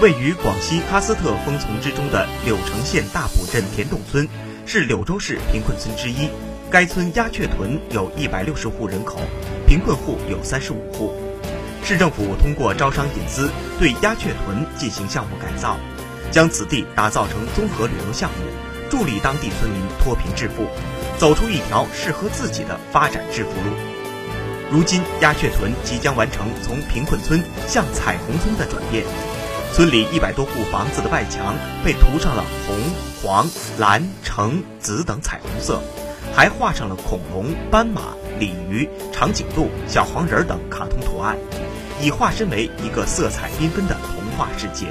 位于广西喀斯特峰丛之中的柳城县大埔镇田洞村，是柳州市贫困村之一。该村鸦雀屯有一百六十户人口，贫困户有三十五户。市政府通过招商引资，对鸦雀屯进行项目改造，将此地打造成综合旅游项目，助力当地村民脱贫致富，走出一条适合自己的发展致富路。如今，鸦雀屯即将完成从贫困村向彩虹村的转变，村里一百多户房子的外墙被涂上了红、黄、蓝、橙、紫等彩虹色，还画上了恐龙、斑马、鲤鱼、长颈鹿、小黄人等卡通图案。已化身为一个色彩缤纷的童话世界。